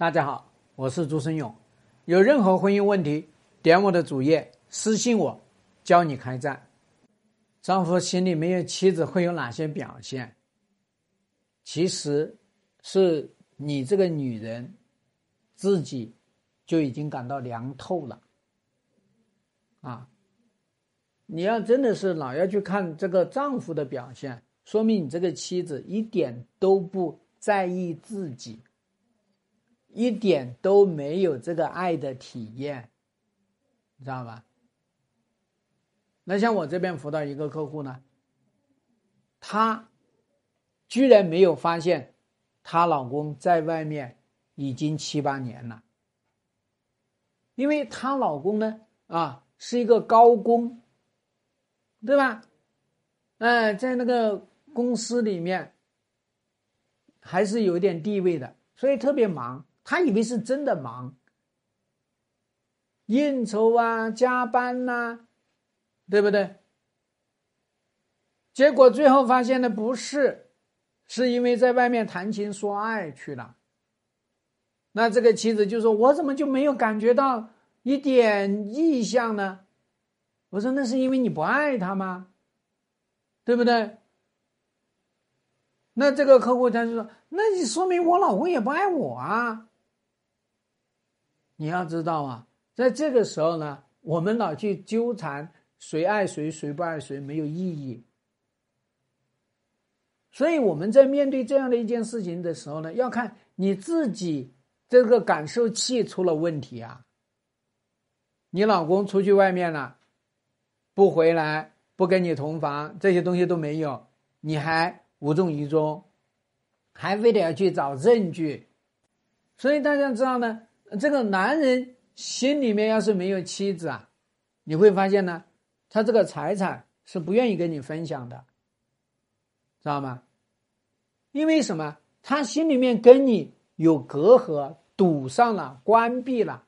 大家好，我是朱生勇。有任何婚姻问题，点我的主页私信我，教你开战。丈夫心里没有妻子会有哪些表现？其实，是你这个女人自己就已经感到凉透了。啊，你要真的是老要去看这个丈夫的表现，说明你这个妻子一点都不在意自己。一点都没有这个爱的体验，你知道吧？那像我这边辅导一个客户呢，她居然没有发现她老公在外面已经七八年了，因为她老公呢啊是一个高工，对吧？哎，在那个公司里面还是有点地位的，所以特别忙。他以为是真的忙，应酬啊，加班呐，对不对？结果最后发现的不是，是因为在外面谈情说爱去了。那这个妻子就说：“我怎么就没有感觉到一点意向呢？”我说：“那是因为你不爱他吗？对不对？”那这个客户他就说：“那你说明我老公也不爱我啊。”你要知道啊，在这个时候呢，我们老去纠缠谁爱谁，谁不爱谁，没有意义。所以我们在面对这样的一件事情的时候呢，要看你自己这个感受器出了问题啊。你老公出去外面了，不回来，不跟你同房，这些东西都没有，你还无动于衷，还非得要去找证据。所以大家知道呢。这个男人心里面要是没有妻子啊，你会发现呢，他这个财产是不愿意跟你分享的，知道吗？因为什么？他心里面跟你有隔阂，堵上了，关闭了。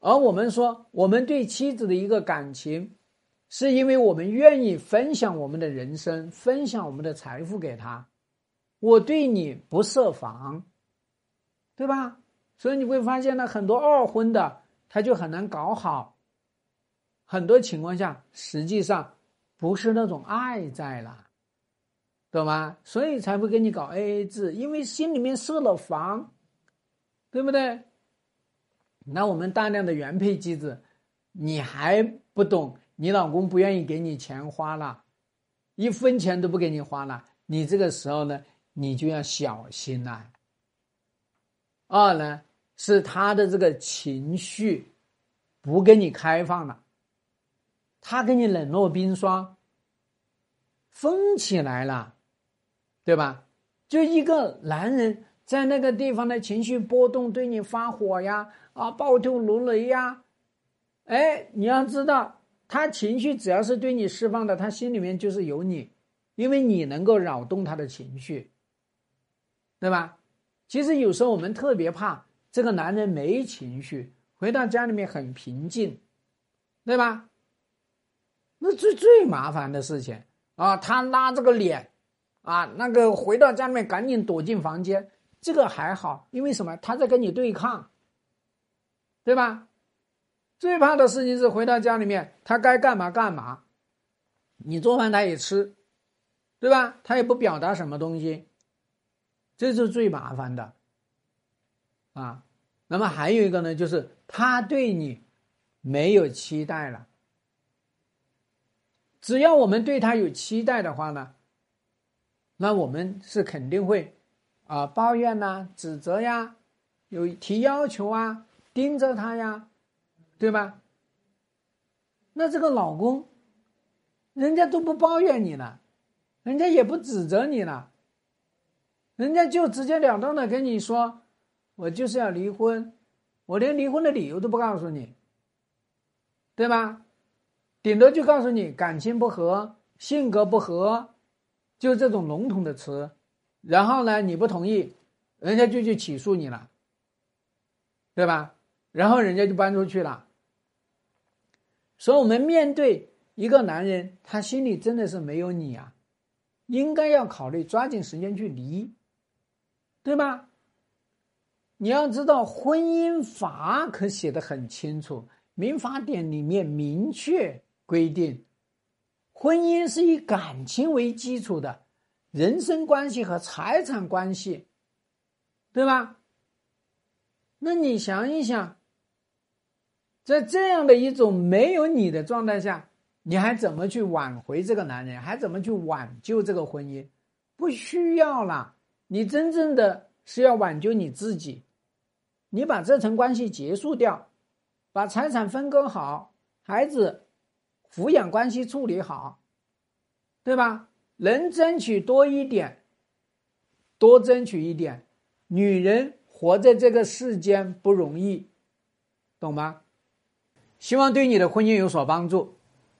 而我们说，我们对妻子的一个感情，是因为我们愿意分享我们的人生，分享我们的财富给他。我对你不设防。对吧？所以你会发现呢，很多二婚的他就很难搞好。很多情况下，实际上不是那种爱在了，懂吗？所以才会跟你搞 A A 制，因为心里面设了防，对不对？那我们大量的原配机制，你还不懂？你老公不愿意给你钱花了，一分钱都不给你花了，你这个时候呢，你就要小心了。二呢，是他的这个情绪不跟你开放了，他跟你冷若冰霜，封起来了，对吧？就一个男人在那个地方的情绪波动，对你发火呀，啊，暴跳如雷呀，哎，你要知道，他情绪只要是对你释放的，他心里面就是有你，因为你能够扰动他的情绪，对吧？其实有时候我们特别怕这个男人没情绪，回到家里面很平静，对吧？那最最麻烦的事情啊，他拉这个脸，啊，那个回到家里面赶紧躲进房间，这个还好，因为什么？他在跟你对抗，对吧？最怕的事情是回到家里面，他该干嘛干嘛，你做饭他也吃，对吧？他也不表达什么东西。这是最麻烦的，啊，那么还有一个呢，就是他对你没有期待了。只要我们对他有期待的话呢，那我们是肯定会啊抱怨呐、指责呀、有提要求啊、盯着他呀，对吧？那这个老公，人家都不抱怨你了，人家也不指责你了。人家就直截了当的跟你说，我就是要离婚，我连离婚的理由都不告诉你，对吧？顶多就告诉你感情不和、性格不合，就这种笼统的词。然后呢，你不同意，人家就去起诉你了，对吧？然后人家就搬出去了。所以，我们面对一个男人，他心里真的是没有你啊，应该要考虑抓紧时间去离。对吧？你要知道，婚姻法可写的很清楚，民法典里面明确规定，婚姻是以感情为基础的，人身关系和财产关系，对吧？那你想一想，在这样的一种没有你的状态下，你还怎么去挽回这个男人？还怎么去挽救这个婚姻？不需要了。你真正的是要挽救你自己，你把这层关系结束掉，把财产分割好，孩子抚养关系处理好，对吧？能争取多一点，多争取一点。女人活在这个世间不容易，懂吗？希望对你的婚姻有所帮助。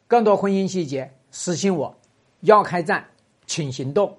更多婚姻细节，私信我。要开战，请行动。